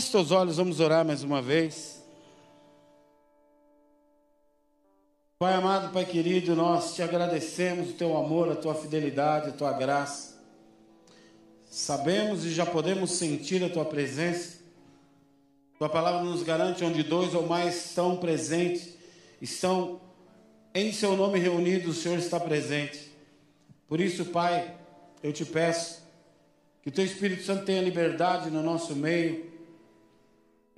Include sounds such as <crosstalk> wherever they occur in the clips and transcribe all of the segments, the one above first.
Feche teus olhos, vamos orar mais uma vez. Pai amado, Pai querido, nós te agradecemos o teu amor, a tua fidelidade, a tua graça. Sabemos e já podemos sentir a tua presença. Tua palavra nos garante onde dois ou mais estão presentes, estão em seu nome reunidos, o Senhor está presente. Por isso, Pai, eu te peço que o teu Espírito Santo tenha liberdade no nosso meio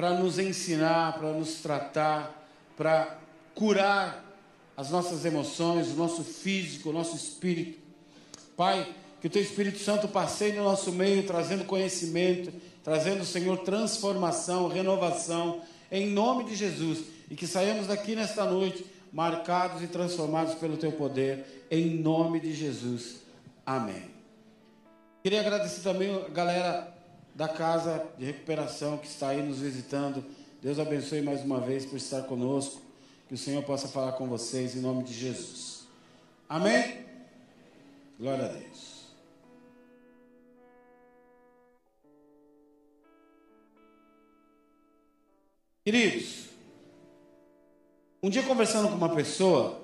para nos ensinar, para nos tratar, para curar as nossas emoções, o nosso físico, o nosso espírito. Pai, que o teu Espírito Santo passeie no nosso meio, trazendo conhecimento, trazendo, Senhor, transformação, renovação, em nome de Jesus. E que saiamos daqui nesta noite marcados e transformados pelo teu poder, em nome de Jesus. Amém. Queria agradecer também a galera da casa de recuperação que está aí nos visitando. Deus abençoe mais uma vez por estar conosco. Que o Senhor possa falar com vocês em nome de Jesus. Amém? Glória a Deus. Queridos, um dia conversando com uma pessoa,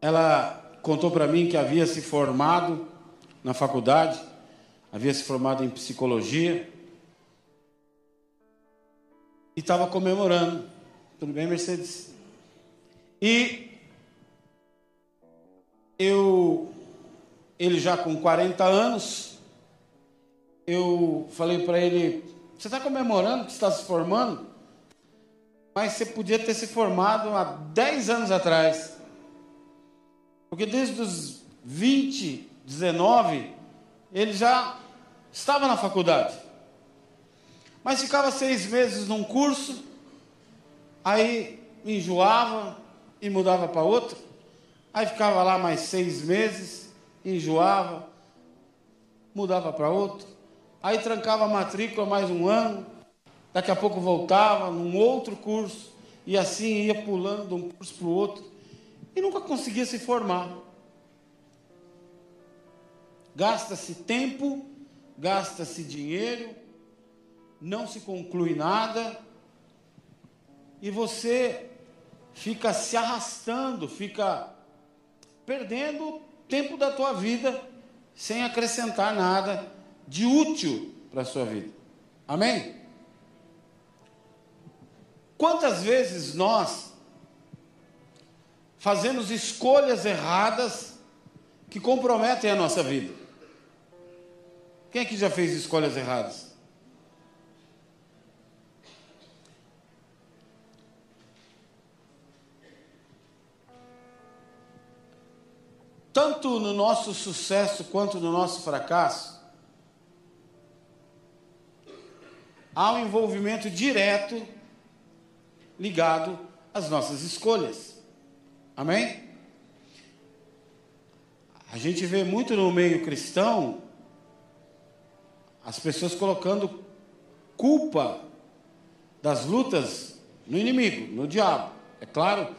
ela contou para mim que havia se formado na faculdade, havia se formado em psicologia e estava comemorando. Tudo bem, Mercedes? E eu, ele já com 40 anos, eu falei para ele: Você está comemorando que está se formando? mas você podia ter se formado há 10 anos atrás. Porque desde os 20, 19, ele já estava na faculdade. Mas ficava seis meses num curso, aí enjoava e mudava para outro. Aí ficava lá mais seis meses, enjoava, mudava para outro. Aí trancava a matrícula mais um ano, daqui a pouco voltava num outro curso, e assim ia pulando de um curso para o outro, e nunca conseguia se formar. Gasta-se tempo, gasta-se dinheiro, não se conclui nada, e você fica se arrastando, fica perdendo tempo da tua vida sem acrescentar nada de útil para a sua vida. Amém? Quantas vezes nós fazemos escolhas erradas que comprometem a nossa vida? Quem é que já fez escolhas erradas? Tanto no nosso sucesso quanto no nosso fracasso, há um envolvimento direto ligado às nossas escolhas. Amém? A gente vê muito no meio cristão as pessoas colocando culpa das lutas no inimigo, no diabo. É claro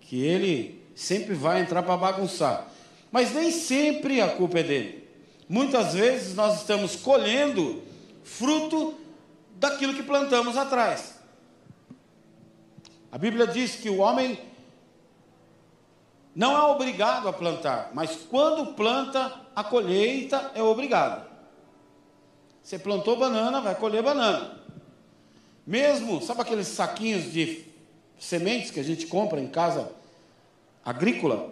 que ele sempre vai entrar para bagunçar, mas nem sempre a culpa é dele. Muitas vezes nós estamos colhendo fruto daquilo que plantamos atrás. A Bíblia diz que o homem não é obrigado a plantar, mas quando planta, a colheita é obrigado. Você plantou banana, vai colher banana. Mesmo, sabe aqueles saquinhos de sementes que a gente compra em casa agrícola?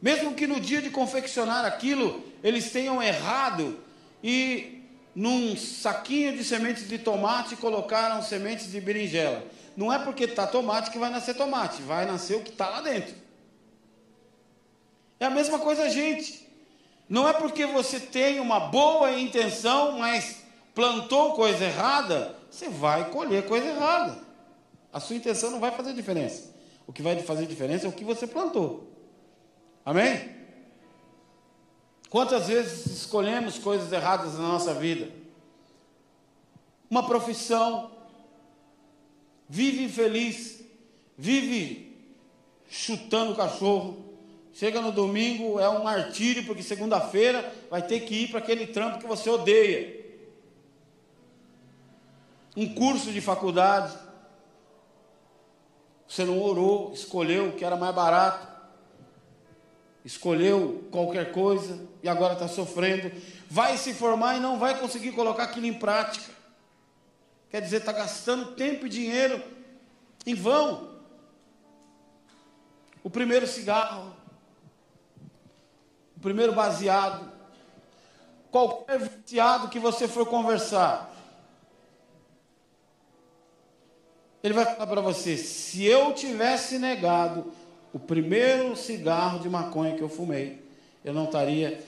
Mesmo que no dia de confeccionar aquilo, eles tenham errado e num saquinho de sementes de tomate colocaram sementes de berinjela não é porque está tomate que vai nascer tomate, vai nascer o que está lá dentro. É a mesma coisa, gente. Não é porque você tem uma boa intenção, mas plantou coisa errada, você vai colher coisa errada. A sua intenção não vai fazer diferença. O que vai fazer diferença é o que você plantou. Amém? Quantas vezes escolhemos coisas erradas na nossa vida? Uma profissão, vive infeliz, vive chutando o cachorro. Chega no domingo, é um martírio, porque segunda-feira vai ter que ir para aquele trampo que você odeia. um curso de faculdade. Você não orou, escolheu o que era mais barato, escolheu qualquer coisa e agora está sofrendo. Vai se formar e não vai conseguir colocar aquilo em prática. Quer dizer, está gastando tempo e dinheiro em vão. O primeiro cigarro, primeiro baseado, qualquer viciado que você for conversar, ele vai falar para você: se eu tivesse negado o primeiro cigarro de maconha que eu fumei, eu não estaria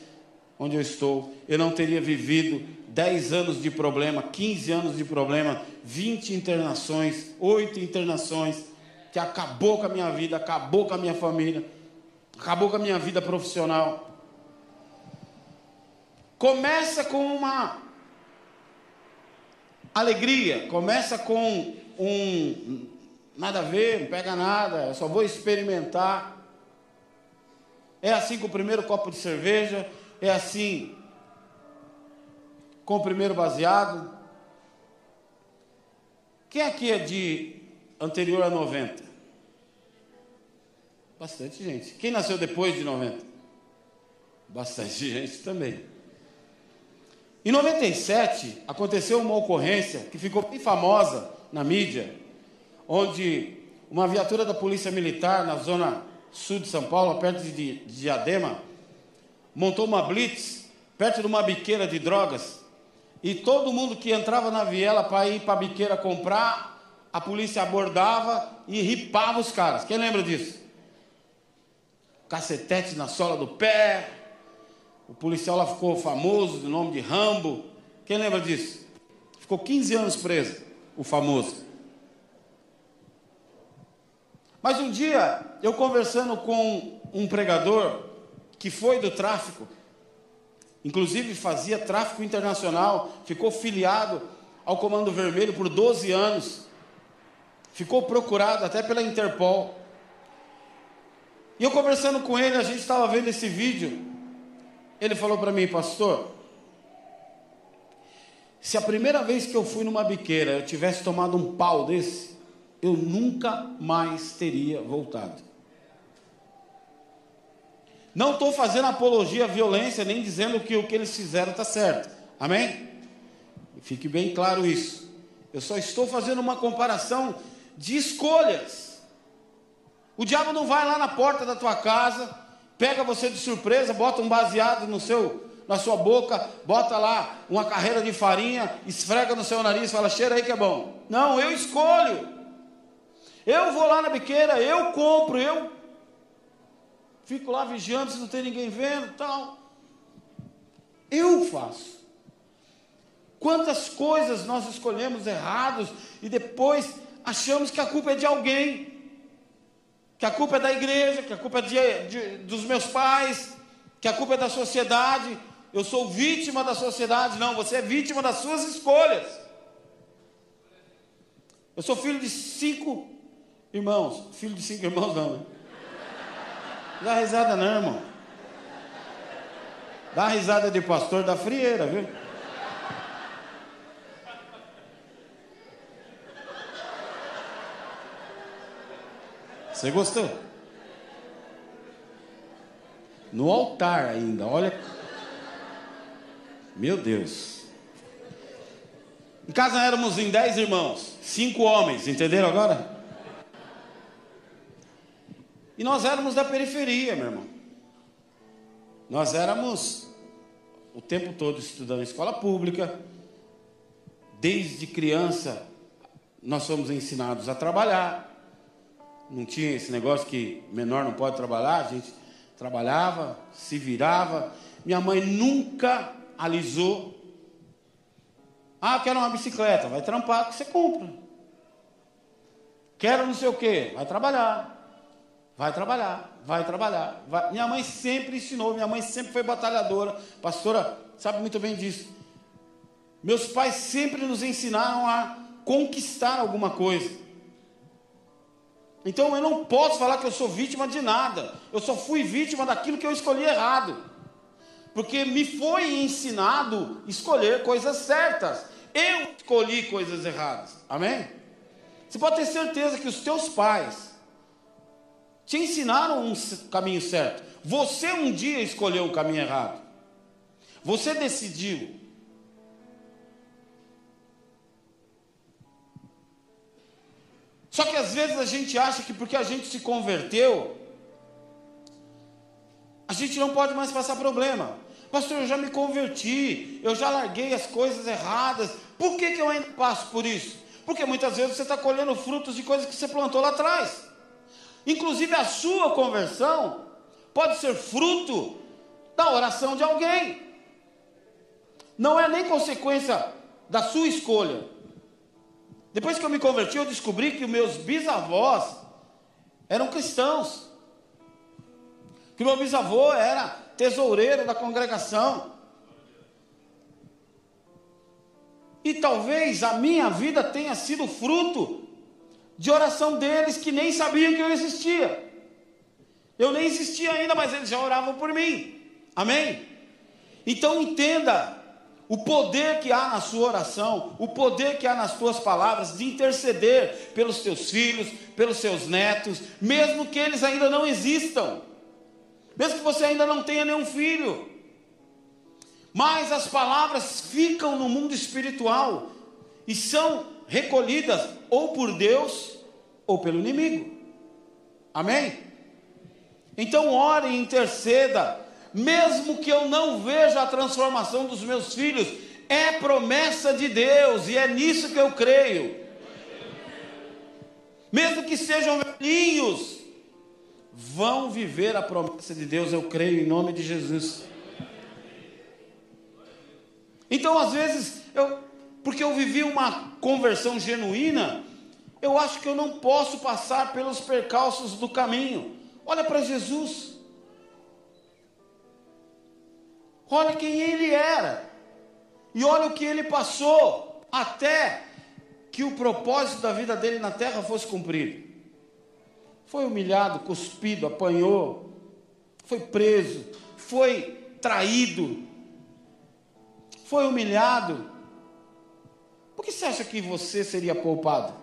onde eu estou, eu não teria vivido 10 anos de problema, 15 anos de problema, 20 internações, 8 internações, que acabou com a minha vida, acabou com a minha família, acabou com a minha vida profissional. Começa com uma alegria, começa com um nada a ver, não pega nada, eu só vou experimentar. É assim com o primeiro copo de cerveja, é assim com o primeiro baseado. Quem aqui é de anterior a 90? Bastante gente. Quem nasceu depois de 90? Bastante <laughs> gente também. Em 97, aconteceu uma ocorrência que ficou bem famosa na mídia, onde uma viatura da Polícia Militar na zona sul de São Paulo, perto de Diadema, montou uma blitz perto de uma biqueira de drogas e todo mundo que entrava na viela para ir para a biqueira comprar, a polícia abordava e ripava os caras. Quem lembra disso? Cacetete na sola do pé, o policial lá ficou famoso, do nome de Rambo. Quem lembra disso? Ficou 15 anos preso, o famoso. Mas um dia, eu conversando com um pregador que foi do tráfico, inclusive fazia tráfico internacional, ficou filiado ao Comando Vermelho por 12 anos, ficou procurado até pela Interpol. E eu conversando com ele, a gente estava vendo esse vídeo, ele falou para mim, pastor, se a primeira vez que eu fui numa biqueira eu tivesse tomado um pau desse, eu nunca mais teria voltado. Não estou fazendo apologia à violência, nem dizendo que o que eles fizeram está certo. Amém? Fique bem claro isso. Eu só estou fazendo uma comparação de escolhas. O diabo não vai lá na porta da tua casa pega você de surpresa, bota um baseado no seu, na sua boca, bota lá uma carreira de farinha, esfrega no seu nariz, fala, cheira aí que é bom. Não, eu escolho. Eu vou lá na biqueira, eu compro, eu fico lá vigiando se não tem ninguém vendo, tal. Eu faço. Quantas coisas nós escolhemos errados e depois achamos que a culpa é de alguém que a culpa é da igreja, que a culpa é de, de, dos meus pais, que a culpa é da sociedade. Eu sou vítima da sociedade. Não, você é vítima das suas escolhas. Eu sou filho de cinco irmãos. Filho de cinco irmãos, não. Né? Dá risada, não, irmão. Dá risada de pastor da frieira, viu? Você gostou? No altar ainda, olha. Meu Deus. Em casa éramos em dez irmãos, cinco homens, entenderam agora? E nós éramos da periferia, meu irmão. Nós éramos o tempo todo estudando em escola pública. Desde criança, nós fomos ensinados a trabalhar não tinha esse negócio que menor não pode trabalhar, a gente trabalhava, se virava. Minha mãe nunca alisou. Ah, quero uma bicicleta, vai trampar que você compra. Quero não sei o que, vai trabalhar. Vai trabalhar, vai trabalhar. Vai. Minha mãe sempre ensinou, minha mãe sempre foi batalhadora. Pastora sabe muito bem disso. Meus pais sempre nos ensinaram a conquistar alguma coisa. Então eu não posso falar que eu sou vítima de nada. Eu só fui vítima daquilo que eu escolhi errado. Porque me foi ensinado escolher coisas certas. Eu escolhi coisas erradas. Amém? Você pode ter certeza que os teus pais te ensinaram um caminho certo. Você um dia escolheu o caminho errado. Você decidiu. Só que às vezes a gente acha que porque a gente se converteu, a gente não pode mais passar problema. Pastor, eu já me converti, eu já larguei as coisas erradas, por que, que eu ainda passo por isso? Porque muitas vezes você está colhendo frutos de coisas que você plantou lá atrás. Inclusive a sua conversão pode ser fruto da oração de alguém. Não é nem consequência da sua escolha. Depois que eu me converti, eu descobri que os meus bisavós eram cristãos. Que meu bisavô era tesoureiro da congregação. E talvez a minha vida tenha sido fruto de oração deles que nem sabiam que eu existia. Eu nem existia ainda, mas eles já oravam por mim. Amém? Então entenda o poder que há na sua oração, o poder que há nas tuas palavras de interceder pelos teus filhos, pelos seus netos, mesmo que eles ainda não existam, mesmo que você ainda não tenha nenhum filho. Mas as palavras ficam no mundo espiritual e são recolhidas ou por Deus ou pelo inimigo. Amém? Então ore e interceda mesmo que eu não veja a transformação dos meus filhos, é promessa de Deus e é nisso que eu creio. Mesmo que sejam velhinhos, vão viver a promessa de Deus, eu creio em nome de Jesus. Então, às vezes, eu, porque eu vivi uma conversão genuína, eu acho que eu não posso passar pelos percalços do caminho. Olha para Jesus. Olha quem ele era. E olha o que ele passou até que o propósito da vida dele na terra fosse cumprido. Foi humilhado, cuspido, apanhou, foi preso, foi traído, foi humilhado. Por que você acha que você seria poupado?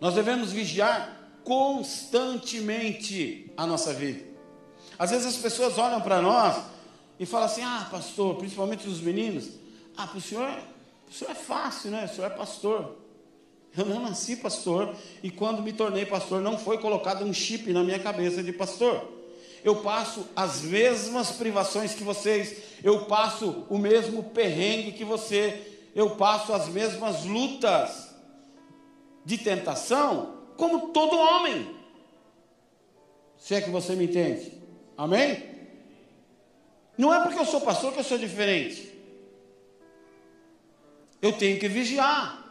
Nós devemos vigiar constantemente a nossa vida. Às vezes as pessoas olham para nós e falam assim: ah, pastor, principalmente os meninos, ah, para o senhor, o senhor é fácil, né? O senhor é pastor. Eu não nasci pastor e quando me tornei pastor não foi colocado um chip na minha cabeça de pastor. Eu passo as mesmas privações que vocês, eu passo o mesmo perrengue que você, eu passo as mesmas lutas de tentação como todo homem. Se é que você me entende. Amém? Não é porque eu sou pastor que eu sou diferente. Eu tenho que vigiar.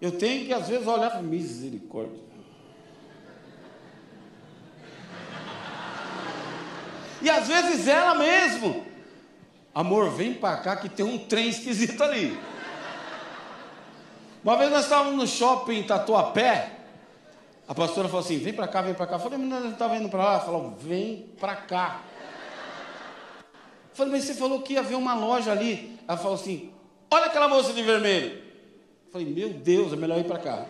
Eu tenho que, às vezes, olhar para misericórdia. E às vezes ela mesmo. Amor, vem para cá que tem um trem esquisito ali. Uma vez nós estávamos no shopping Tatuapé. A pastora falou assim: vem para cá, vem para cá. Eu falei, mas nós estava indo para lá. Ela falou, vem para cá. Eu falei, mas você falou que ia ver uma loja ali. Ela falou assim: olha aquela moça de vermelho. Eu falei, meu Deus, é melhor ir para cá.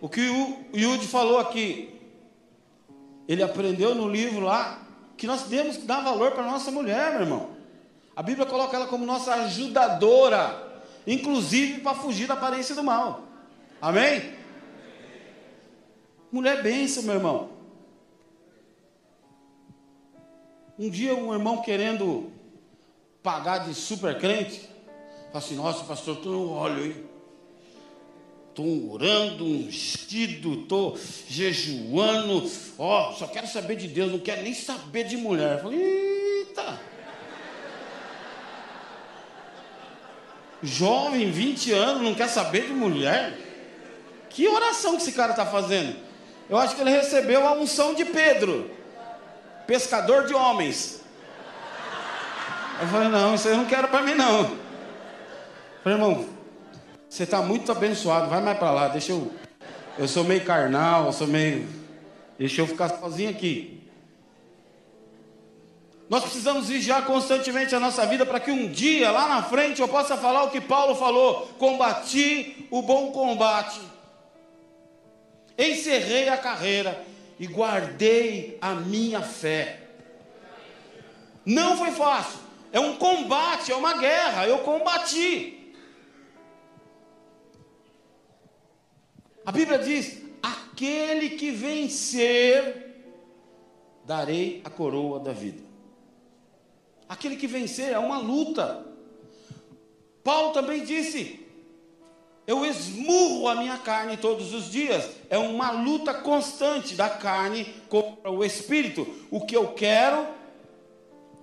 O que o Yudi falou aqui, ele aprendeu no livro lá que nós temos que dar valor para nossa mulher, meu irmão. A Bíblia coloca ela como nossa ajudadora inclusive para fugir da aparência do mal. Amém? Mulher benção, meu irmão. Um dia um irmão querendo pagar de super crente, fala assim, nossa pastor, tu não olho, hein? Estou orando, ungido, estou jejuando, ó, oh, só quero saber de Deus, não quero nem saber de mulher. Falei, Jovem, 20 anos, não quer saber de mulher? Que oração que esse cara está fazendo? Eu acho que ele recebeu a unção de Pedro, pescador de homens. Eu falei, não, isso eu não quero para mim não. Eu falei, irmão, você está muito abençoado, vai mais para lá, deixa eu. Eu sou meio carnal, eu sou meio. Deixa eu ficar sozinho aqui. Nós precisamos vigiar constantemente a nossa vida para que um dia, lá na frente, eu possa falar o que Paulo falou: combati o bom combate, encerrei a carreira e guardei a minha fé. Não foi fácil, é um combate, é uma guerra, eu combati. A Bíblia diz: aquele que vencer, darei a coroa da vida. Aquele que vencer é uma luta. Paulo também disse: Eu esmurro a minha carne todos os dias. É uma luta constante da carne contra o espírito. O que eu quero,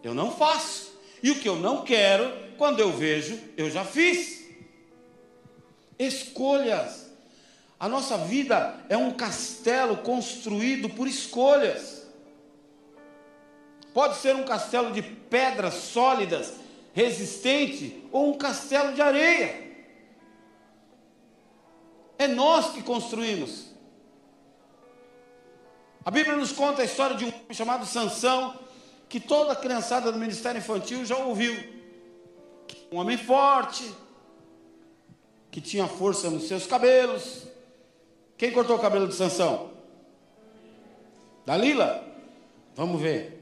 eu não faço. E o que eu não quero, quando eu vejo, eu já fiz. Escolhas. A nossa vida é um castelo construído por escolhas. Pode ser um castelo de pedras sólidas, resistente, ou um castelo de areia. É nós que construímos. A Bíblia nos conta a história de um homem chamado Sansão, que toda a criançada do ministério infantil já ouviu. Um homem forte, que tinha força nos seus cabelos. Quem cortou o cabelo de Sansão? Dalila? Vamos ver.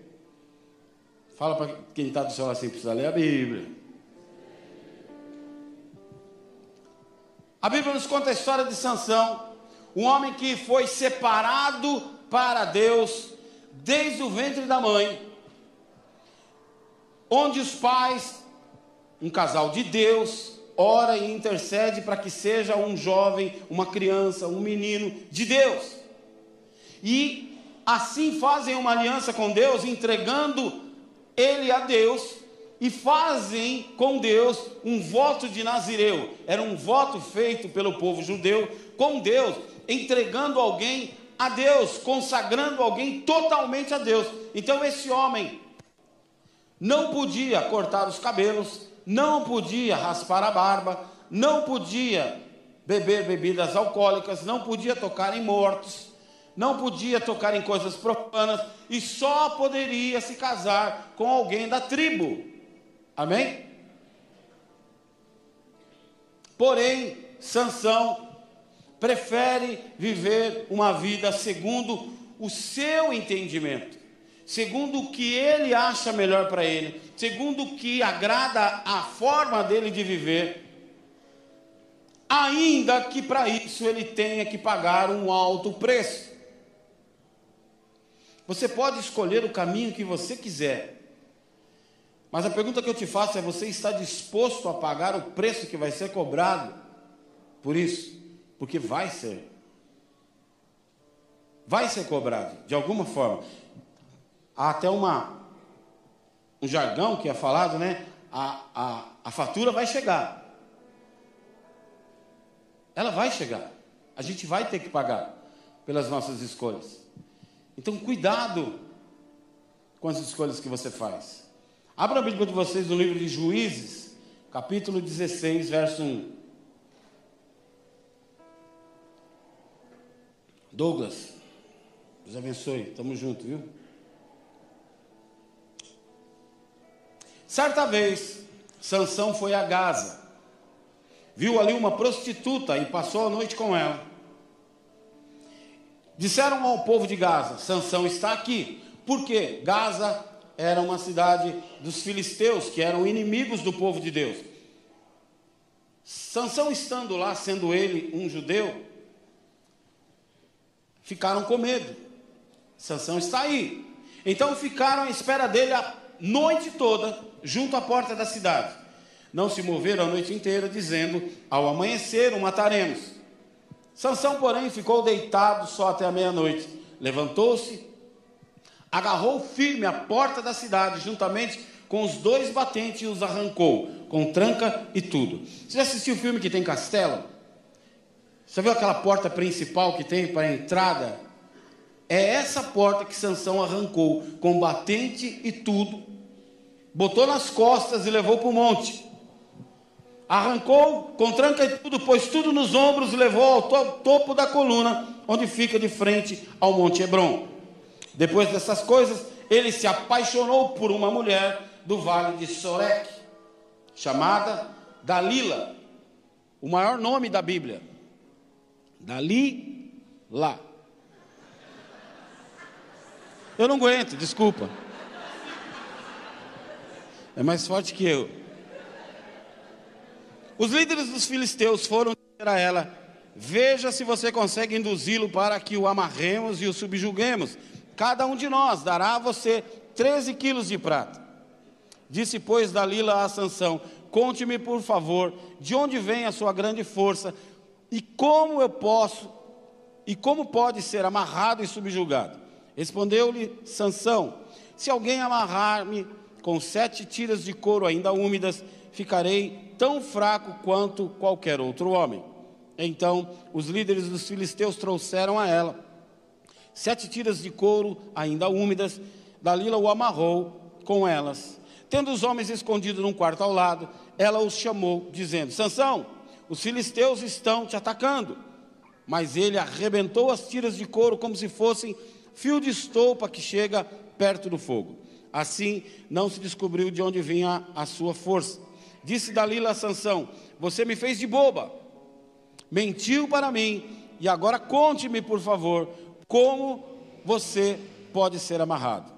Fala para quem está do lado assim, precisa ler a Bíblia. A Bíblia nos conta a história de Sansão, um homem que foi separado para Deus desde o ventre da mãe, onde os pais, um casal de Deus, ora e intercede para que seja um jovem, uma criança, um menino de Deus. E assim fazem uma aliança com Deus, entregando ele a Deus e fazem com Deus um voto de Nazireu. Era um voto feito pelo povo judeu com Deus, entregando alguém a Deus, consagrando alguém totalmente a Deus. Então esse homem não podia cortar os cabelos, não podia raspar a barba, não podia beber bebidas alcoólicas, não podia tocar em mortos, não podia tocar em coisas profanas e só poderia se casar com alguém da tribo. Amém? Porém, Sansão prefere viver uma vida segundo o seu entendimento, segundo o que ele acha melhor para ele, segundo o que agrada a forma dele de viver, ainda que para isso ele tenha que pagar um alto preço. Você pode escolher o caminho que você quiser. Mas a pergunta que eu te faço é: você está disposto a pagar o preço que vai ser cobrado por isso? Porque vai ser. Vai ser cobrado, de alguma forma. Há até uma, um jargão que é falado, né? A, a, a fatura vai chegar. Ela vai chegar. A gente vai ter que pagar pelas nossas escolhas. Então, cuidado com as escolhas que você faz. Abra a Bíblia de vocês no livro de Juízes, capítulo 16, verso 1. Douglas, Deus abençoe, estamos juntos, viu? Certa vez, Sansão foi a Gaza, viu ali uma prostituta e passou a noite com ela. Disseram ao povo de Gaza: Sansão está aqui. Porque Gaza era uma cidade dos filisteus, que eram inimigos do povo de Deus. Sansão estando lá, sendo ele um judeu, ficaram com medo. Sansão está aí. Então ficaram à espera dele a noite toda, junto à porta da cidade. Não se moveram a noite inteira, dizendo: Ao amanhecer o mataremos. Sansão, porém, ficou deitado só até a meia-noite. Levantou-se, agarrou firme a porta da cidade, juntamente com os dois batentes, e os arrancou, com tranca e tudo. Você já assistiu o filme que tem castelo? Você viu aquela porta principal que tem para a entrada? É essa porta que Sansão arrancou, com batente e tudo, botou nas costas e levou para o monte arrancou com tranca e tudo, pôs tudo nos ombros e levou ao to topo da coluna, onde fica de frente ao Monte Hebron. Depois dessas coisas, ele se apaixonou por uma mulher do vale de Sorek, chamada Dalila, o maior nome da Bíblia. Dalila. Eu não aguento, desculpa. É mais forte que eu. Os líderes dos filisteus foram dizer a ela: Veja se você consegue induzi-lo para que o amarremos e o subjuguemos. Cada um de nós dará a você 13 quilos de prata. Disse, pois, Dalila a Sansão: Conte-me, por favor, de onde vem a sua grande força e como eu posso e como pode ser amarrado e subjugado. Respondeu-lhe Sansão: Se alguém amarrar-me com sete tiras de couro ainda úmidas, ficarei tão fraco quanto qualquer outro homem. Então os líderes dos filisteus trouxeram a ela sete tiras de couro ainda úmidas. Dalila o amarrou com elas. Tendo os homens escondido num quarto ao lado, ela os chamou, dizendo: Sansão, os filisteus estão te atacando. Mas ele arrebentou as tiras de couro como se fossem fio de estopa que chega perto do fogo. Assim não se descobriu de onde vinha a sua força. Disse Dalila a Sansão: Você me fez de boba, mentiu para mim, e agora conte-me, por favor, como você pode ser amarrado.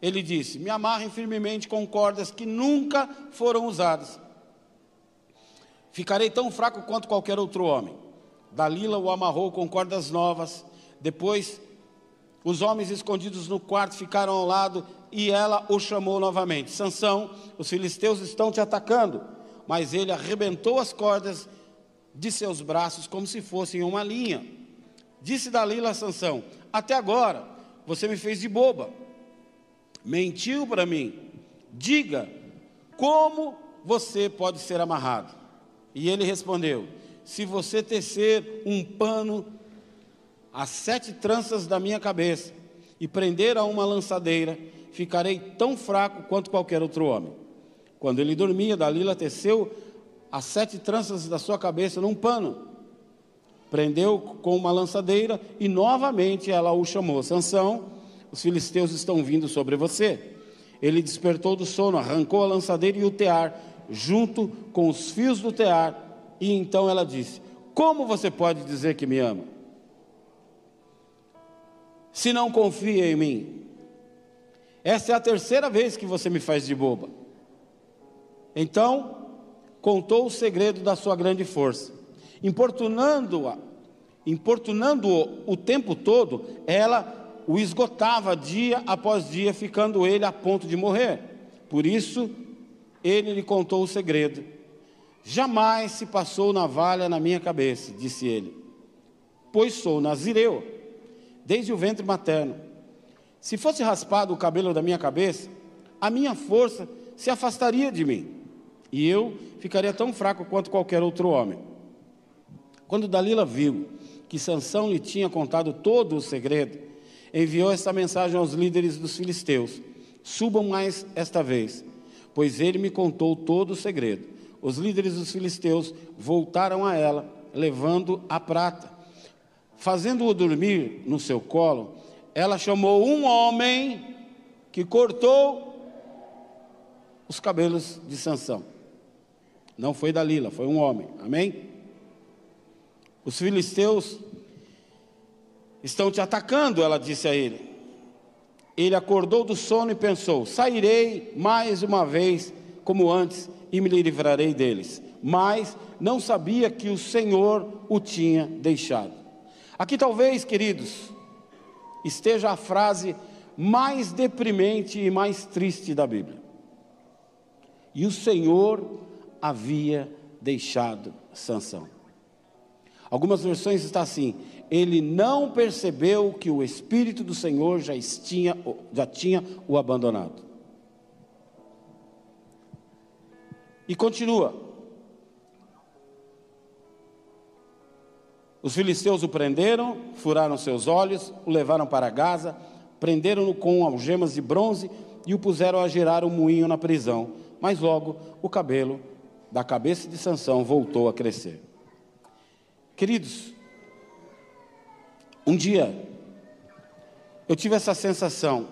Ele disse: Me amarrem firmemente com cordas que nunca foram usadas. Ficarei tão fraco quanto qualquer outro homem. Dalila o amarrou com cordas novas. Depois, os homens escondidos no quarto ficaram ao lado e ela o chamou novamente: Sansão, os filisteus estão te atacando. Mas ele arrebentou as cordas de seus braços como se fossem uma linha. Disse Dalila a Sansão: Até agora você me fez de boba. Mentiu para mim. Diga como você pode ser amarrado. E ele respondeu: Se você tecer um pano as sete tranças da minha cabeça e prender a uma lançadeira, ficarei tão fraco quanto qualquer outro homem. Quando ele dormia, Dalila teceu as sete tranças da sua cabeça num pano, prendeu com uma lançadeira e novamente ela o chamou: Sansão, os filisteus estão vindo sobre você. Ele despertou do sono, arrancou a lançadeira e o tear, junto com os fios do tear, e então ela disse: Como você pode dizer que me ama? Se não confia em mim. Essa é a terceira vez que você me faz de boba. Então, contou o segredo da sua grande força. Importunando-a, importunando-o o tempo todo, ela o esgotava dia após dia, ficando ele a ponto de morrer. Por isso, ele lhe contou o segredo. Jamais se passou navalha na minha cabeça, disse ele, pois sou nazireu, desde o ventre materno. Se fosse raspado o cabelo da minha cabeça, a minha força se afastaria de mim e eu ficaria tão fraco quanto qualquer outro homem. Quando Dalila viu que Sansão lhe tinha contado todo o segredo, enviou esta mensagem aos líderes dos filisteus: Subam mais esta vez, pois ele me contou todo o segredo. Os líderes dos filisteus voltaram a ela, levando a prata. Fazendo-o dormir no seu colo, ela chamou um homem que cortou os cabelos de Sansão. Não foi Dalila, foi um homem. Amém? Os filisteus estão te atacando, ela disse a ele. Ele acordou do sono e pensou: sairei mais uma vez como antes e me livrarei deles. Mas não sabia que o Senhor o tinha deixado. Aqui talvez, queridos, esteja a frase mais deprimente e mais triste da Bíblia. E o Senhor havia deixado Sansão. Algumas versões está assim: ele não percebeu que o espírito do Senhor já tinha, já tinha o abandonado. E continua. Os filisteus o prenderam, furaram seus olhos, o levaram para Gaza, prenderam-no com algemas de bronze e o puseram a girar um moinho na prisão. Mas logo o cabelo da cabeça de Sansão voltou a crescer. Queridos, um dia eu tive essa sensação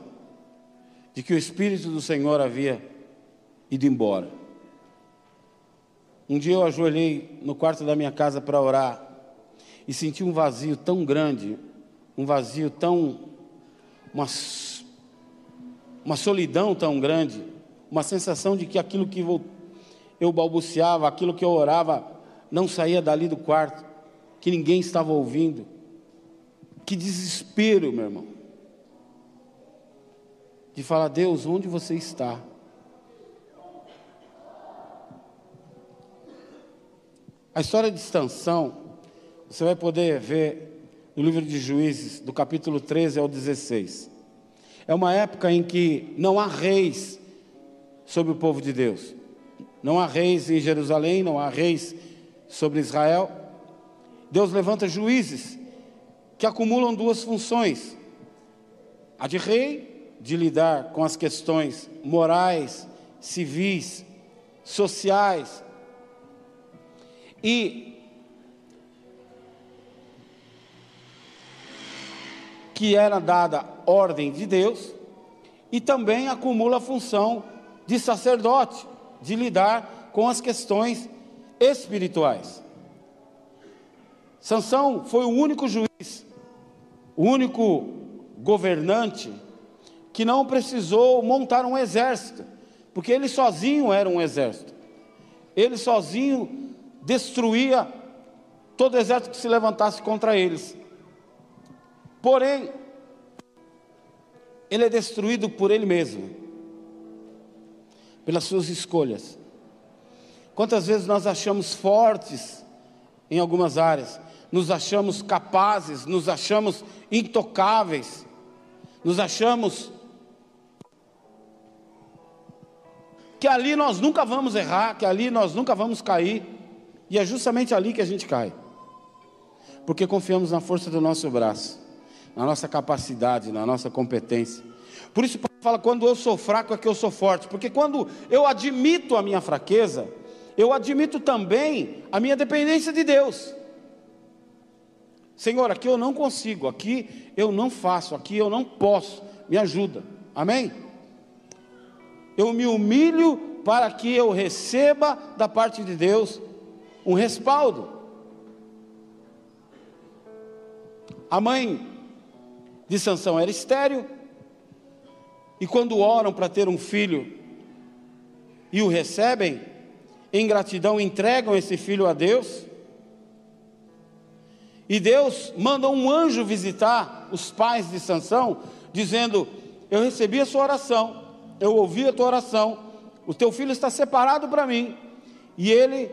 de que o Espírito do Senhor havia ido embora. Um dia eu ajoelhei no quarto da minha casa para orar e senti um vazio tão grande, um vazio tão. uma, uma solidão tão grande, uma sensação de que aquilo que eu balbuciava, aquilo que eu orava, não saía dali do quarto, que ninguém estava ouvindo. Que desespero, meu irmão. De falar, Deus, onde você está? A história de extensão, você vai poder ver no livro de Juízes, do capítulo 13 ao 16. É uma época em que não há reis sobre o povo de Deus. Não há reis em Jerusalém, não há reis sobre Israel. Deus levanta juízes que acumulam duas funções: a de rei, de lidar com as questões morais, civis, sociais, e que era dada ordem de Deus, e também acumula a função de sacerdote, de lidar com as questões espirituais. Sansão foi o único juiz, o único governante que não precisou montar um exército, porque ele sozinho era um exército. Ele sozinho destruía todo exército que se levantasse contra eles. Porém, ele é destruído por ele mesmo, pelas suas escolhas. Quantas vezes nós achamos fortes em algumas áreas, nos achamos capazes, nos achamos intocáveis, nos achamos que ali nós nunca vamos errar, que ali nós nunca vamos cair. E é justamente ali que a gente cai. Porque confiamos na força do nosso braço, na nossa capacidade, na nossa competência. Por isso Paulo fala: quando eu sou fraco é que eu sou forte. Porque quando eu admito a minha fraqueza, eu admito também a minha dependência de Deus. Senhor, aqui eu não consigo, aqui eu não faço, aqui eu não posso, me ajuda. Amém? Eu me humilho para que eu receba da parte de Deus um respaldo. A mãe de Sansão era estéril, e quando oram para ter um filho e o recebem, em gratidão entregam esse filho a Deus. E Deus manda um anjo visitar os pais de Sansão, dizendo: Eu recebi a sua oração, eu ouvi a tua oração, o teu filho está separado para mim, e ele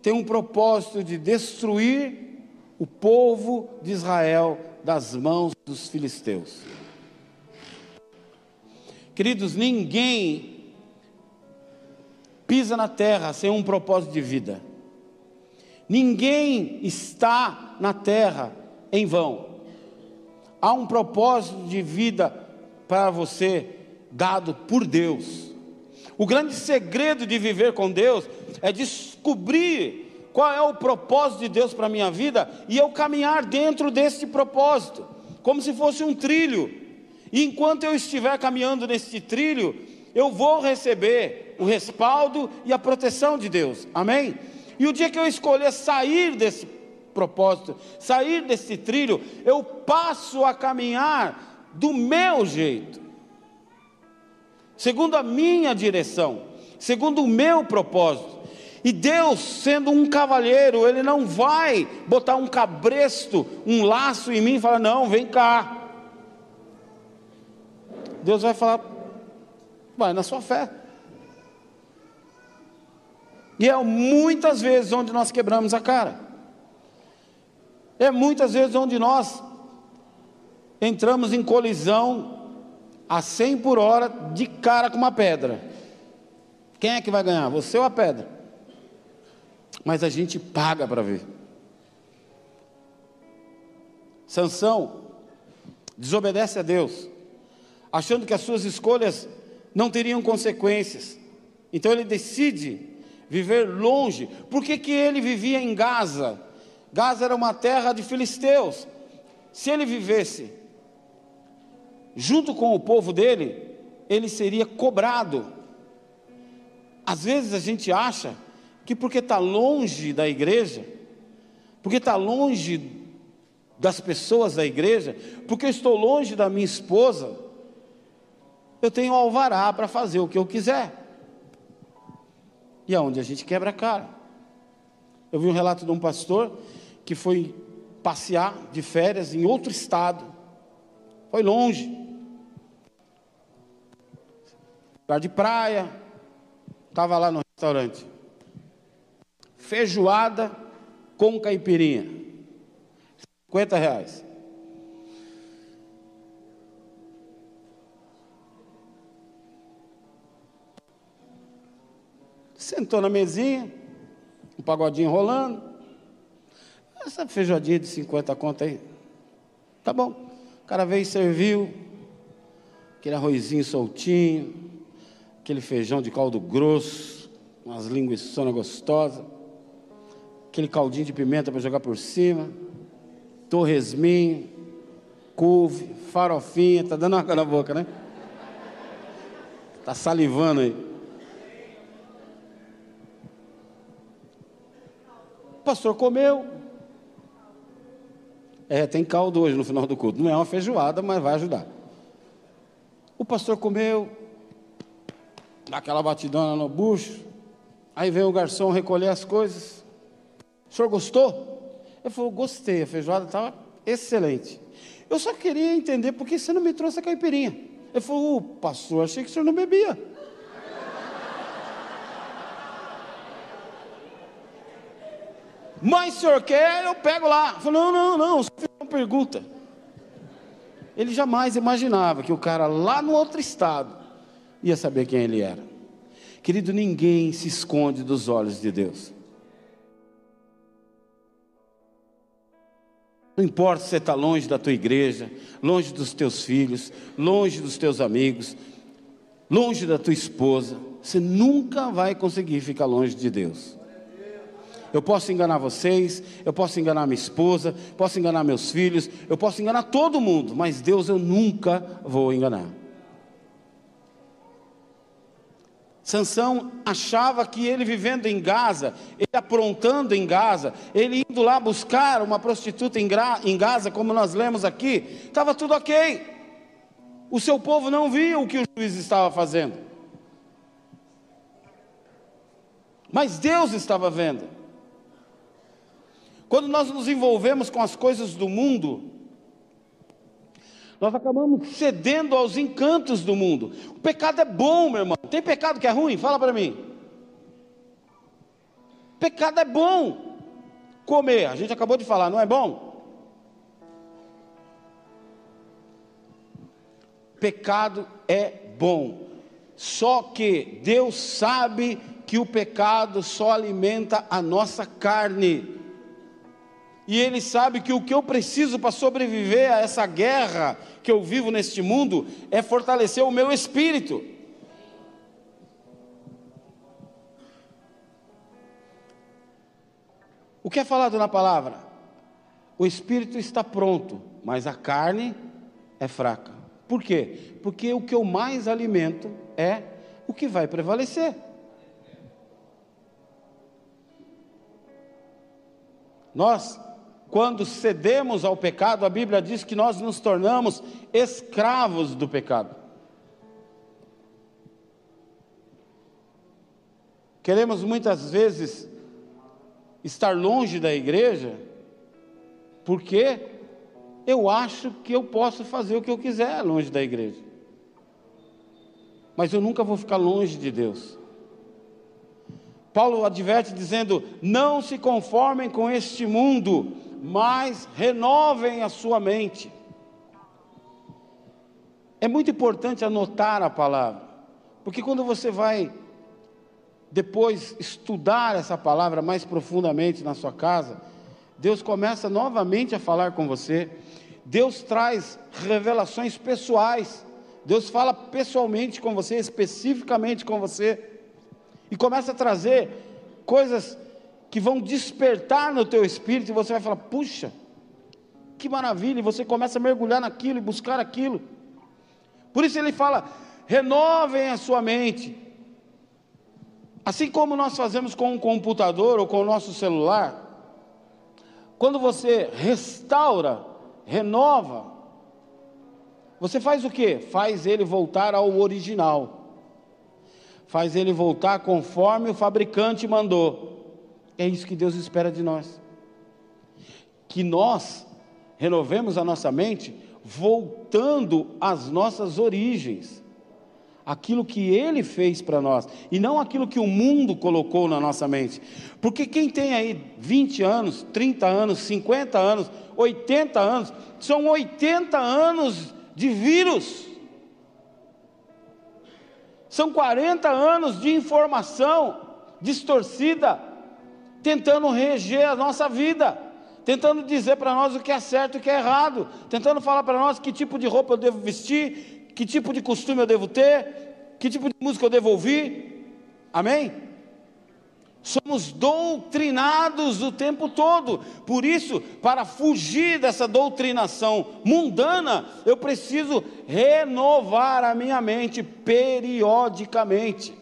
tem um propósito de destruir o povo de Israel das mãos dos filisteus. Queridos, ninguém pisa na terra sem um propósito de vida. Ninguém está na terra em vão. Há um propósito de vida para você dado por Deus. O grande segredo de viver com Deus é descobrir qual é o propósito de Deus para a minha vida e eu caminhar dentro desse propósito, como se fosse um trilho. E enquanto eu estiver caminhando nesse trilho, eu vou receber o respaldo e a proteção de Deus. Amém? E o dia que eu escolher sair desse propósito, sair desse trilho, eu passo a caminhar do meu jeito segundo a minha direção, segundo o meu propósito. E Deus, sendo um cavalheiro, Ele não vai botar um cabresto, um laço em mim e falar: não, vem cá. Deus vai falar: vai na sua fé. E é muitas vezes onde nós quebramos a cara. É muitas vezes onde nós entramos em colisão a 100 por hora de cara com uma pedra. Quem é que vai ganhar? Você ou a pedra? Mas a gente paga para ver. Sansão desobedece a Deus, achando que as suas escolhas não teriam consequências. Então ele decide viver longe. Por que, que ele vivia em Gaza? Gaza era uma terra de filisteus. Se ele vivesse junto com o povo dele, ele seria cobrado. Às vezes a gente acha que porque está longe da igreja, porque está longe das pessoas da igreja, porque eu estou longe da minha esposa, eu tenho alvará para fazer o que eu quiser. E é onde a gente quebra a cara. Eu vi um relato de um pastor que foi passear de férias em outro estado, foi longe, lugar de praia, estava lá no restaurante, feijoada com caipirinha, 50 reais. Sentou na mesinha, um pagodinho rolando. Essa feijoadinha de 50 conta aí. Tá bom. O cara veio e serviu. Aquele arrozinho soltinho. Aquele feijão de caldo grosso. Umas linguiçonas gostosas. Aquele caldinho de pimenta para jogar por cima. Torresminho. Couve. Farofinha. Tá dando água na boca, né? Tá salivando aí. O pastor comeu. É, tem caldo hoje no final do culto. Não é uma feijoada, mas vai ajudar. O pastor comeu, dá aquela batidona no bucho. Aí vem o garçom recolher as coisas. O senhor gostou? Ele falou: gostei, a feijoada estava excelente. Eu só queria entender por que você não me trouxe a caipirinha. Ele falou: pastor, achei que o senhor não bebia. Mas o senhor quer, eu pego lá. Falei, não, não, não, só fiz uma pergunta. Ele jamais imaginava que o cara lá no outro estado ia saber quem ele era. Querido, ninguém se esconde dos olhos de Deus. Não importa se você está longe da tua igreja, longe dos teus filhos, longe dos teus amigos, longe da tua esposa, você nunca vai conseguir ficar longe de Deus. Eu posso enganar vocês, eu posso enganar minha esposa, posso enganar meus filhos, eu posso enganar todo mundo, mas Deus eu nunca vou enganar. Sansão achava que ele vivendo em Gaza, ele aprontando em Gaza, ele indo lá buscar uma prostituta em, em Gaza, como nós lemos aqui, estava tudo ok. O seu povo não via o que o juiz estava fazendo. Mas Deus estava vendo. Quando nós nos envolvemos com as coisas do mundo, nós acabamos cedendo aos encantos do mundo. O pecado é bom, meu irmão. Tem pecado que é ruim? Fala para mim. Pecado é bom. Comer, a gente acabou de falar, não é bom? Pecado é bom. Só que Deus sabe que o pecado só alimenta a nossa carne e Ele sabe que o que eu preciso para sobreviver a essa guerra que eu vivo neste mundo é fortalecer o meu espírito. O que é falado na palavra? O espírito está pronto, mas a carne é fraca. Por quê? Porque o que eu mais alimento é o que vai prevalecer. Nós quando cedemos ao pecado, a Bíblia diz que nós nos tornamos escravos do pecado. Queremos muitas vezes estar longe da igreja, porque eu acho que eu posso fazer o que eu quiser longe da igreja. Mas eu nunca vou ficar longe de Deus. Paulo adverte dizendo: Não se conformem com este mundo, mas renovem a sua mente. É muito importante anotar a palavra, porque quando você vai depois estudar essa palavra mais profundamente na sua casa, Deus começa novamente a falar com você. Deus traz revelações pessoais. Deus fala pessoalmente com você, especificamente com você, e começa a trazer coisas que vão despertar no teu espírito e você vai falar: puxa, que maravilha! E você começa a mergulhar naquilo e buscar aquilo. Por isso ele fala: renovem a sua mente. Assim como nós fazemos com um computador ou com o nosso celular, quando você restaura, renova, você faz o que? Faz ele voltar ao original. Faz ele voltar conforme o fabricante mandou. É isso que Deus espera de nós. Que nós renovemos a nossa mente voltando às nossas origens aquilo que ele fez para nós e não aquilo que o mundo colocou na nossa mente. Porque quem tem aí 20 anos, 30 anos, 50 anos, 80 anos, são 80 anos de vírus. São 40 anos de informação distorcida, tentando reger a nossa vida, tentando dizer para nós o que é certo e o que é errado, tentando falar para nós que tipo de roupa eu devo vestir, que tipo de costume eu devo ter, que tipo de música eu devo ouvir. Amém? Somos doutrinados o tempo todo. Por isso, para fugir dessa doutrinação mundana, eu preciso renovar a minha mente periodicamente.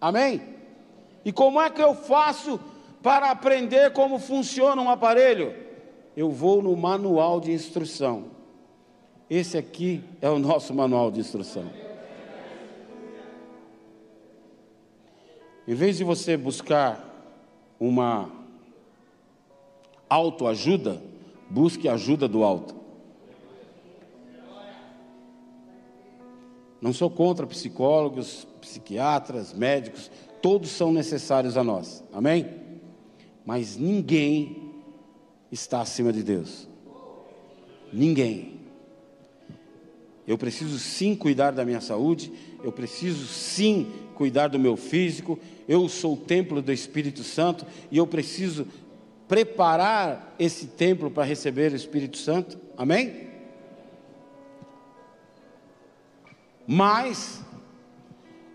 Amém? E como é que eu faço para aprender como funciona um aparelho? Eu vou no manual de instrução. Esse aqui é o nosso manual de instrução. Em vez de você buscar uma autoajuda, busque ajuda do alto. Não sou contra psicólogos, psiquiatras, médicos, todos são necessários a nós. Amém? Mas ninguém está acima de Deus. Ninguém. Eu preciso sim cuidar da minha saúde, eu preciso sim cuidar do meu físico, eu sou o templo do Espírito Santo e eu preciso preparar esse templo para receber o Espírito Santo, amém? Mas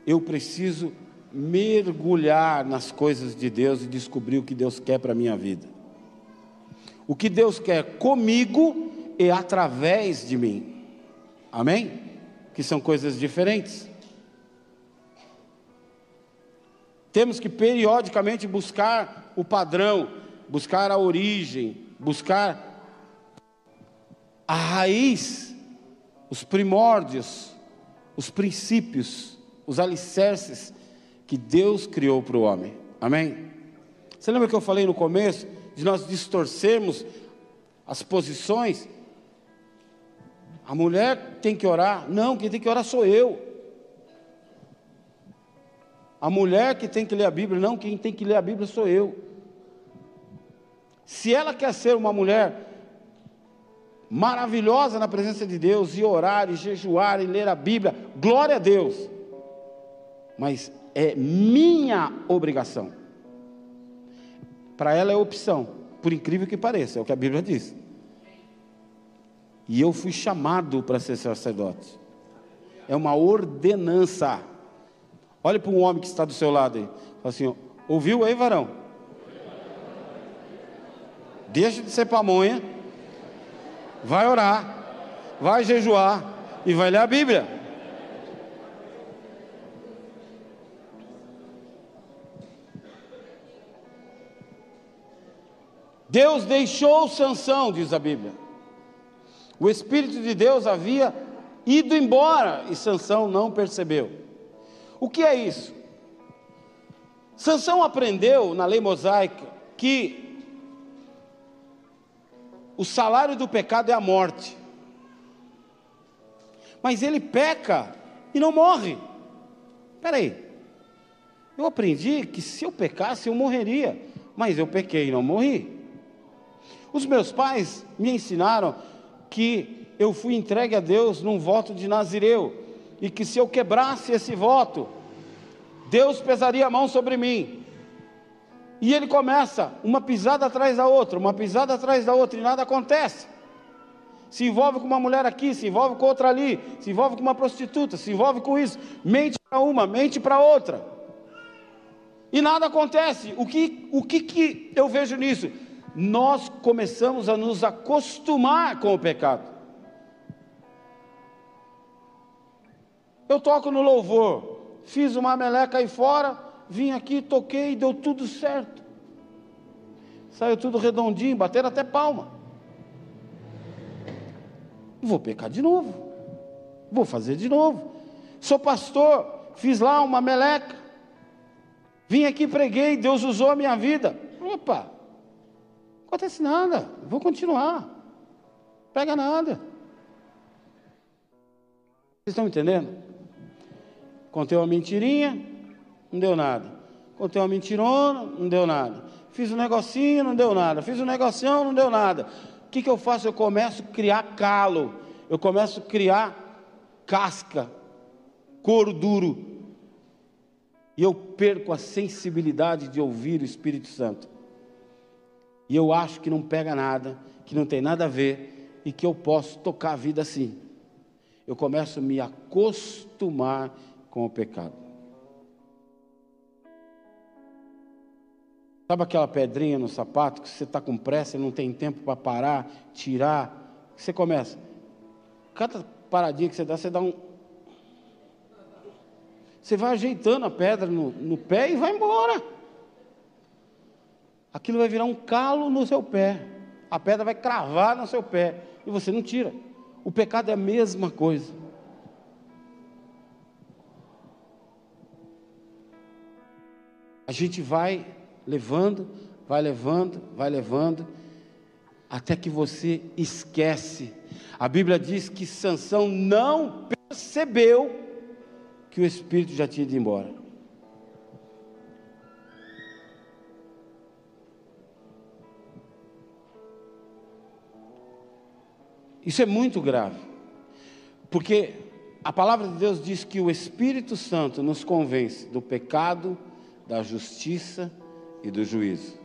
eu preciso mergulhar nas coisas de Deus e descobrir o que Deus quer para a minha vida. O que Deus quer comigo e através de mim. Amém? Que são coisas diferentes. Temos que periodicamente buscar o padrão, buscar a origem, buscar a raiz, os primórdios, os princípios, os alicerces que Deus criou para o homem. Amém? Você lembra que eu falei no começo de nós distorcermos as posições a mulher tem que orar? Não, quem tem que orar sou eu. A mulher que tem que ler a Bíblia? Não, quem tem que ler a Bíblia sou eu. Se ela quer ser uma mulher maravilhosa na presença de Deus, e orar, e jejuar, e ler a Bíblia, glória a Deus. Mas é minha obrigação. Para ela é opção, por incrível que pareça, é o que a Bíblia diz. E eu fui chamado para ser sacerdote. É uma ordenança. Olhe para um homem que está do seu lado aí. Fala assim: ouviu aí, varão? Deixa de ser pamonha. Vai orar. Vai jejuar. E vai ler a Bíblia. Deus deixou Sansão, diz a Bíblia. O Espírito de Deus havia ido embora e Sansão não percebeu. O que é isso? Sansão aprendeu na lei mosaica que o salário do pecado é a morte. Mas ele peca e não morre. Espera aí. Eu aprendi que se eu pecasse eu morreria, mas eu pequei e não morri. Os meus pais me ensinaram que eu fui entregue a Deus num voto de Nazireu, e que se eu quebrasse esse voto, Deus pesaria a mão sobre mim. E ele começa uma pisada atrás da outra, uma pisada atrás da outra, e nada acontece. Se envolve com uma mulher aqui, se envolve com outra ali, se envolve com uma prostituta, se envolve com isso, mente para uma, mente para outra. E nada acontece. O que, o que, que eu vejo nisso? Nós começamos a nos acostumar com o pecado. Eu toco no louvor, fiz uma meleca aí fora, vim aqui, toquei, deu tudo certo. Saiu tudo redondinho, bateram até palma. Vou pecar de novo. Vou fazer de novo. Sou pastor, fiz lá uma meleca. Vim aqui, preguei, Deus usou a minha vida. Opa, acontece nada, vou continuar. Pega nada. Vocês estão entendendo? Contei uma mentirinha, não deu nada. Contei uma mentirona, não deu nada. Fiz um negocinho, não deu nada. Fiz um negocinho, não deu nada. O que, que eu faço? Eu começo a criar calo. Eu começo a criar casca, couro duro. E eu perco a sensibilidade de ouvir o Espírito Santo. E eu acho que não pega nada, que não tem nada a ver e que eu posso tocar a vida assim. Eu começo a me acostumar com o pecado. Sabe aquela pedrinha no sapato que você está com pressa e não tem tempo para parar, tirar? Você começa. Cada paradinha que você dá, você dá um. Você vai ajeitando a pedra no, no pé e vai embora. Aquilo vai virar um calo no seu pé. A pedra vai cravar no seu pé e você não tira. O pecado é a mesma coisa. A gente vai levando, vai levando, vai levando, até que você esquece. A Bíblia diz que Sansão não percebeu que o espírito já tinha ido embora. Isso é muito grave, porque a palavra de Deus diz que o Espírito Santo nos convence do pecado, da justiça e do juízo.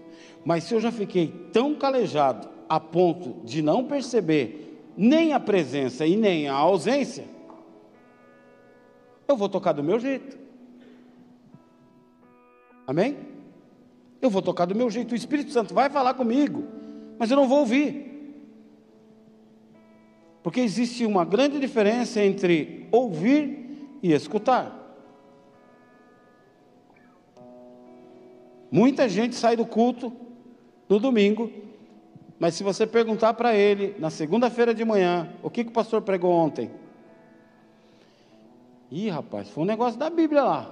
Mas se eu já fiquei tão calejado a ponto de não perceber nem a presença e nem a ausência, eu vou tocar do meu jeito. Amém? Eu vou tocar do meu jeito. O Espírito Santo vai falar comigo, mas eu não vou ouvir. Porque existe uma grande diferença entre ouvir e escutar. Muita gente sai do culto no domingo, mas se você perguntar para ele na segunda-feira de manhã, o que, que o pastor pregou ontem? Ih, rapaz, foi um negócio da Bíblia lá.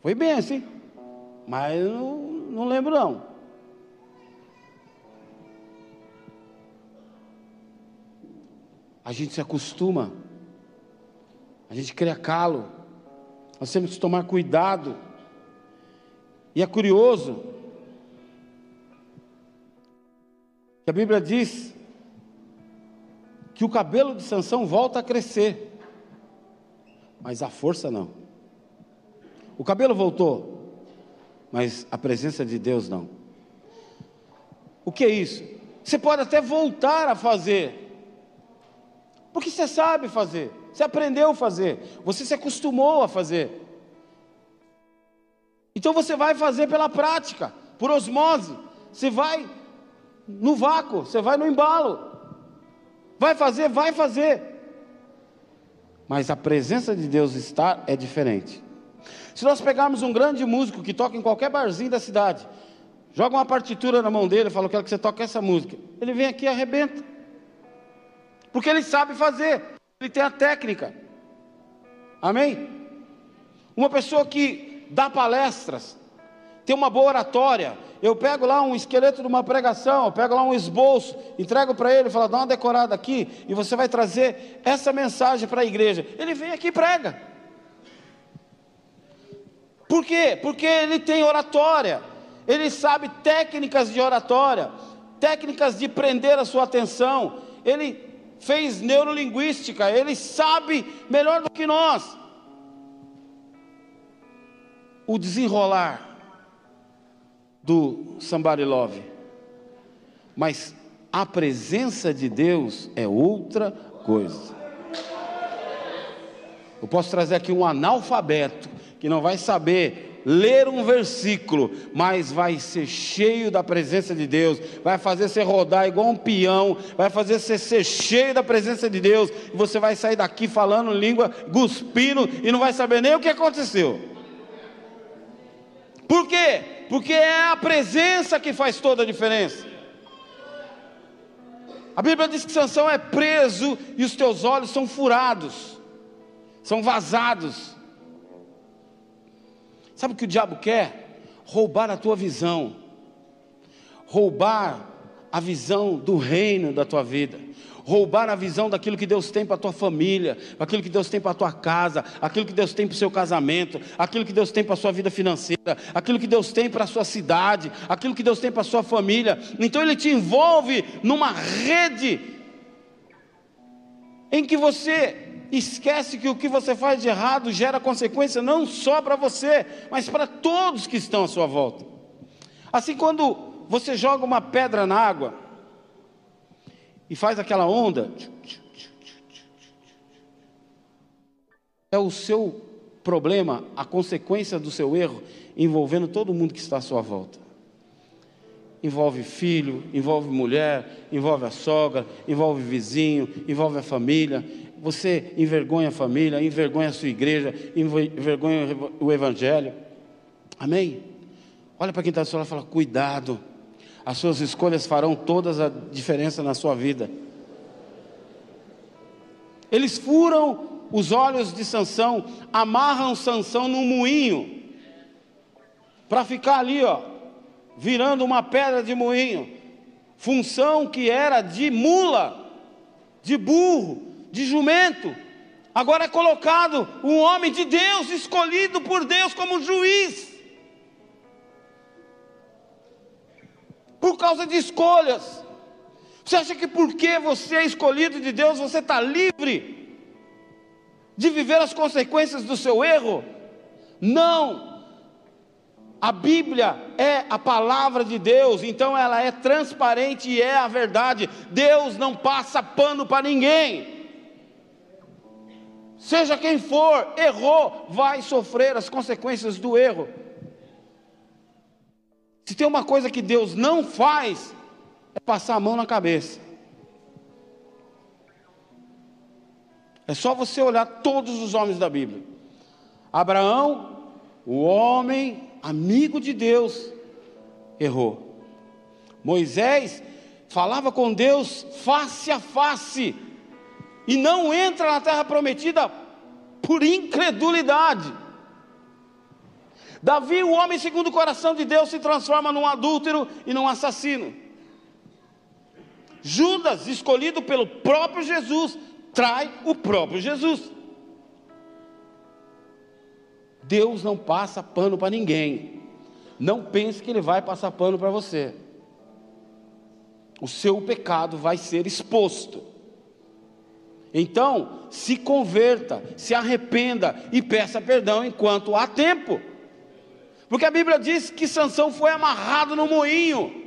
Foi bem assim, mas não, não lembro não. A gente se acostuma, a gente cria calo, nós temos que tomar cuidado e é curioso que a Bíblia diz que o cabelo de Sansão volta a crescer, mas a força não. O cabelo voltou, mas a presença de Deus não. O que é isso? Você pode até voltar a fazer, porque você sabe fazer, você aprendeu a fazer, você se acostumou a fazer. Então você vai fazer pela prática, por osmose. Você vai no vácuo, você vai no embalo. Vai fazer, vai fazer. Mas a presença de Deus está é diferente. Se nós pegarmos um grande músico que toca em qualquer barzinho da cidade, joga uma partitura na mão dele e fala: Eu quero que você toque essa música. Ele vem aqui e arrebenta. Porque ele sabe fazer, ele tem a técnica. Amém? Uma pessoa que dá palestras, tem uma boa oratória. Eu pego lá um esqueleto de uma pregação, eu pego lá um esboço, entrego para ele, falo, dá uma decorada aqui, e você vai trazer essa mensagem para a igreja. Ele vem aqui e prega. Por quê? Porque ele tem oratória, ele sabe técnicas de oratória, técnicas de prender a sua atenção, ele fez neurolinguística, ele sabe melhor do que nós o desenrolar do Somebody Love. Mas a presença de Deus é outra coisa. Eu posso trazer aqui um analfabeto que não vai saber ler um versículo, mas vai ser cheio da presença de Deus, vai fazer você rodar igual um peão, vai fazer você ser cheio da presença de Deus, e você vai sair daqui falando língua, cuspindo, e não vai saber nem o que aconteceu. Por quê? Porque é a presença que faz toda a diferença. A Bíblia diz que Sansão é preso e os teus olhos são furados, são vazados. Sabe o que o diabo quer? Roubar a tua visão, roubar a visão do reino da tua vida, roubar a visão daquilo que Deus tem para a tua família, aquilo que Deus tem para a tua casa, aquilo que Deus tem para o seu casamento, aquilo que Deus tem para a sua vida financeira, aquilo que Deus tem para a sua cidade, aquilo que Deus tem para a sua família. Então ele te envolve numa rede em que você esquece que o que você faz de errado gera consequência não só para você, mas para todos que estão à sua volta. Assim, quando você joga uma pedra na água e faz aquela onda, é o seu problema, a consequência do seu erro, envolvendo todo mundo que está à sua volta. Envolve filho, envolve mulher, envolve a sogra, envolve vizinho, envolve a família, você envergonha a família, envergonha a sua igreja, envergonha o evangelho. Amém? Olha para quem está do seu lado e fala: cuidado, as suas escolhas farão toda a diferença na sua vida. Eles furam os olhos de Sansão, amarram Sansão num moinho, para ficar ali, ó, virando uma pedra de moinho, função que era de mula, de burro, de jumento. Agora é colocado um homem de Deus, escolhido por Deus como juiz. Por causa de escolhas. Você acha que porque você é escolhido de Deus, você está livre de viver as consequências do seu erro? Não. A Bíblia é a palavra de Deus, então ela é transparente e é a verdade. Deus não passa pano para ninguém. Seja quem for, errou, vai sofrer as consequências do erro. Se tem uma coisa que Deus não faz, é passar a mão na cabeça. É só você olhar todos os homens da Bíblia. Abraão, o homem amigo de Deus, errou. Moisés falava com Deus face a face e não entra na terra prometida por incredulidade. Davi, o homem segundo o coração de Deus, se transforma num adúltero e num assassino. Judas, escolhido pelo próprio Jesus, trai o próprio Jesus. Deus não passa pano para ninguém. Não pense que Ele vai passar pano para você. O seu pecado vai ser exposto. Então, se converta, se arrependa e peça perdão enquanto há tempo. Porque a Bíblia diz que Sansão foi amarrado no moinho,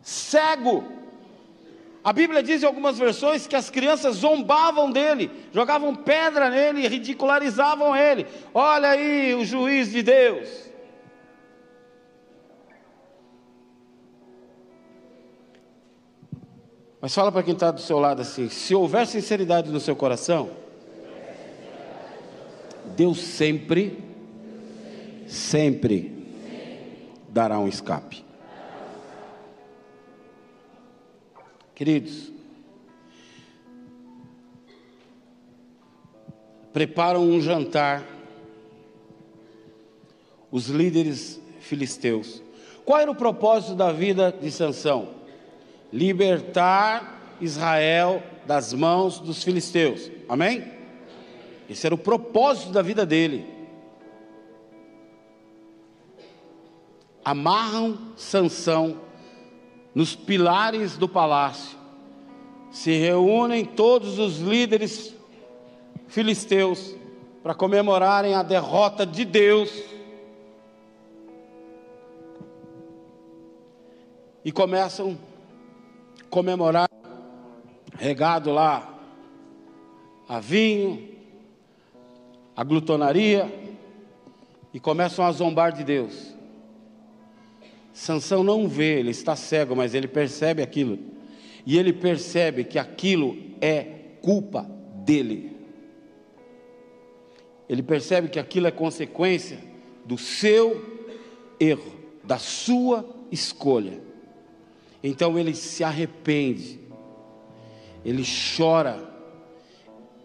cego. A Bíblia diz em algumas versões que as crianças zombavam dele, jogavam pedra nele, ridicularizavam ele. Olha aí o juiz de Deus. Mas fala para quem está do seu lado assim: se houver sinceridade no seu coração, Deus sempre, sempre dará um escape. Queridos, preparam um jantar os líderes filisteus. Qual era o propósito da vida de Sansão? Libertar Israel das mãos dos filisteus. Amém? Esse era o propósito da vida dele. Amarram Sansão nos pilares do palácio. Se reúnem todos os líderes filisteus para comemorarem a derrota de Deus. E começam comemorar, regado lá a vinho, a glutonaria, e começam a zombar de Deus. Sansão não vê, ele está cego, mas ele percebe aquilo. E ele percebe que aquilo é culpa dele. Ele percebe que aquilo é consequência do seu erro, da sua escolha. Então ele se arrepende, ele chora,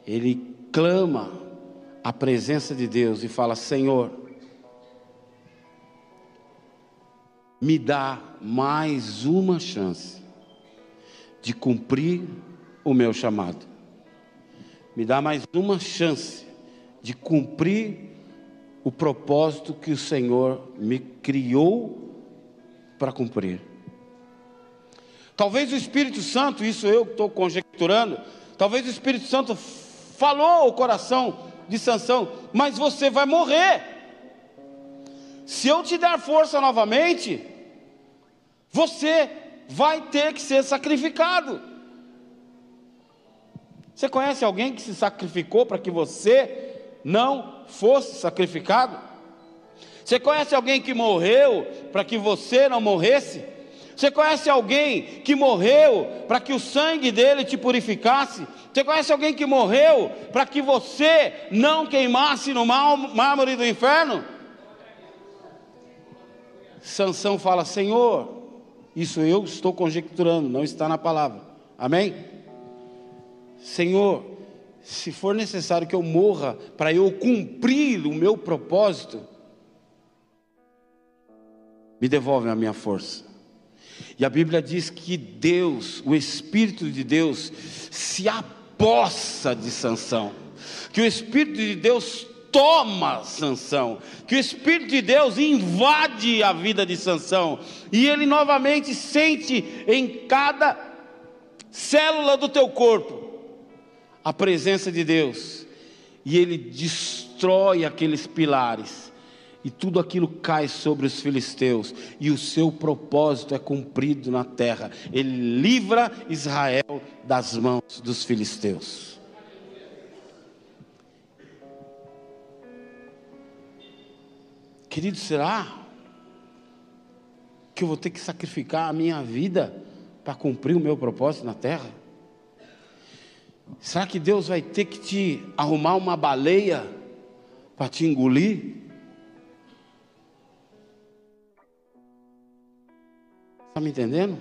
ele clama a presença de Deus e fala: Senhor, me dá mais uma chance de cumprir o meu chamado. Me dá mais uma chance de cumprir o propósito que o Senhor me criou para cumprir. Talvez o Espírito Santo, isso eu estou conjecturando, talvez o Espírito Santo falou o coração de Sansão, mas você vai morrer. Se eu te der força novamente, você vai ter que ser sacrificado. Você conhece alguém que se sacrificou para que você não fosse sacrificado? Você conhece alguém que morreu para que você não morresse? Você conhece alguém que morreu para que o sangue dele te purificasse? Você conhece alguém que morreu para que você não queimasse no mármore do inferno? Sansão fala: Senhor, isso eu estou conjecturando, não está na palavra. Amém? Senhor, se for necessário que eu morra para eu cumprir o meu propósito, me devolve a minha força. E a Bíblia diz que Deus, o Espírito de Deus, se apossa de Sansão, que o Espírito de Deus toma Sansão, que o Espírito de Deus invade a vida de Sansão, e ele novamente sente em cada célula do teu corpo a presença de Deus, e ele destrói aqueles pilares e tudo aquilo cai sobre os filisteus, e o seu propósito é cumprido na terra. Ele livra Israel das mãos dos filisteus. Querido, será que eu vou ter que sacrificar a minha vida para cumprir o meu propósito na terra? Será que Deus vai ter que te arrumar uma baleia para te engolir? Está me entendendo?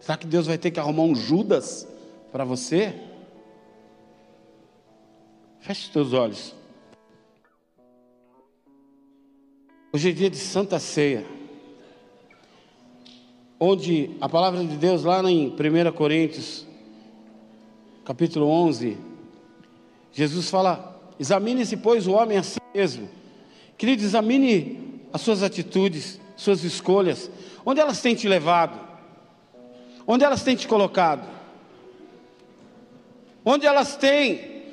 Será que Deus vai ter que arrumar um Judas para você? Feche os teus olhos. Hoje é dia de Santa Ceia, onde a palavra de Deus, lá em 1 Coríntios, capítulo 11, Jesus fala: examine-se, pois, o homem a si mesmo. Querido, examine as suas atitudes, suas escolhas, onde elas têm te levado, onde elas têm te colocado, onde elas têm,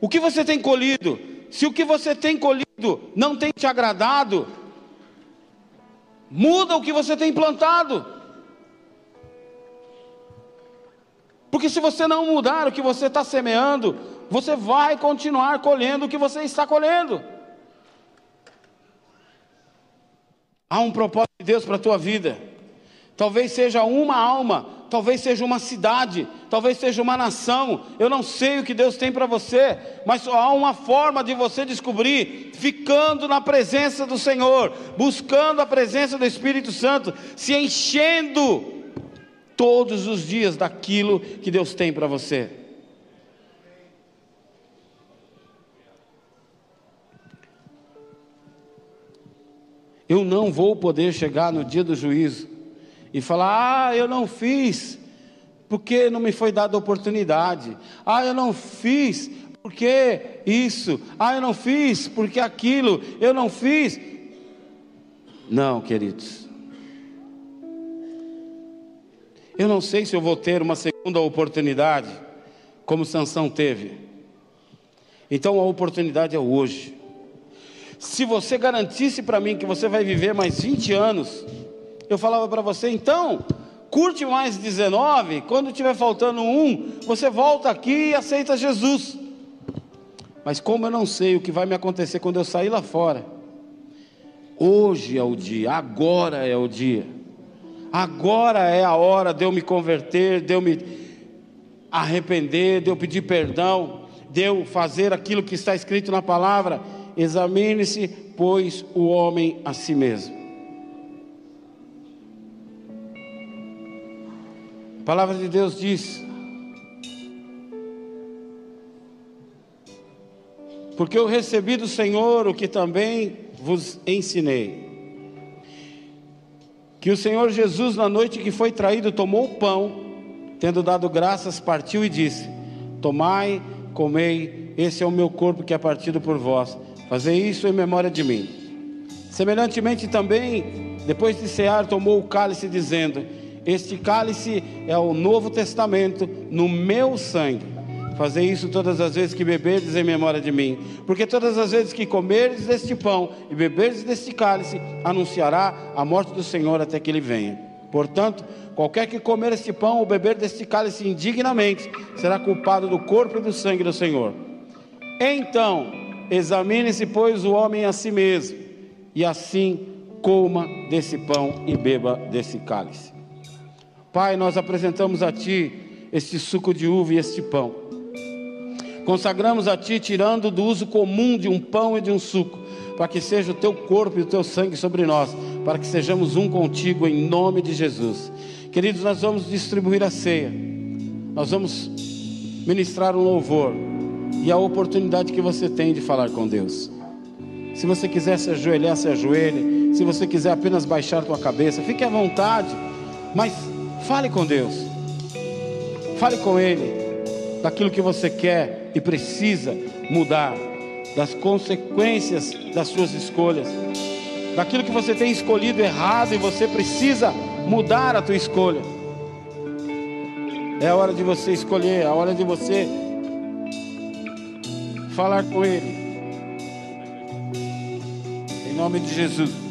o que você tem colhido, se o que você tem colhido não tem te agradado, muda o que você tem plantado. Porque se você não mudar o que você está semeando, você vai continuar colhendo o que você está colhendo. Há um propósito de Deus para a tua vida. Talvez seja uma alma, talvez seja uma cidade, talvez seja uma nação. Eu não sei o que Deus tem para você, mas só há uma forma de você descobrir ficando na presença do Senhor, buscando a presença do Espírito Santo, se enchendo todos os dias daquilo que Deus tem para você. Eu não vou poder chegar no dia do juízo e falar: ah, eu não fiz porque não me foi dada oportunidade. Ah, eu não fiz porque isso. Ah, eu não fiz porque aquilo. Eu não fiz. Não, queridos. Eu não sei se eu vou ter uma segunda oportunidade, como Sansão teve. Então a oportunidade é hoje. Se você garantisse para mim que você vai viver mais 20 anos, eu falava para você, então, curte mais 19, quando tiver faltando um, você volta aqui e aceita Jesus. Mas como eu não sei o que vai me acontecer quando eu sair lá fora, Hoje é o dia, agora é o dia. Agora é a hora de eu me converter, de eu me arrepender, de eu pedir perdão, de eu fazer aquilo que está escrito na palavra. Examine-se, pois, o homem a si mesmo. A palavra de Deus diz: Porque eu recebi do Senhor o que também vos ensinei. Que o Senhor Jesus, na noite que foi traído, tomou o pão, tendo dado graças, partiu e disse: Tomai, comei, esse é o meu corpo que é partido por vós. Fazei isso em memória de mim. Semelhantemente também, depois de cear, tomou o cálice, dizendo: Este cálice é o novo testamento no meu sangue. Fazer isso todas as vezes que beberdes em memória de mim. Porque todas as vezes que comerdes deste pão e beberdes deste cálice, anunciará a morte do Senhor até que ele venha. Portanto, qualquer que comer este pão ou beber deste cálice indignamente, será culpado do corpo e do sangue do Senhor. Então, examine-se, pois, o homem a si mesmo, e assim coma desse pão e beba desse cálice. Pai, nós apresentamos a Ti este suco de uva e este pão. Consagramos a Ti, tirando do uso comum de um pão e de um suco, para que seja o Teu corpo e o Teu sangue sobre nós, para que sejamos um contigo em nome de Jesus. Queridos, nós vamos distribuir a ceia, nós vamos ministrar um louvor e a oportunidade que você tem de falar com Deus. Se você quiser se ajoelhar, se ajoelhe. Se você quiser apenas baixar tua cabeça, fique à vontade, mas fale com Deus. Fale com Ele daquilo que você quer e precisa mudar, das consequências das suas escolhas, daquilo que você tem escolhido errado e você precisa mudar a tua escolha. É a hora de você escolher, é a hora de você falar com Ele. Em nome de Jesus.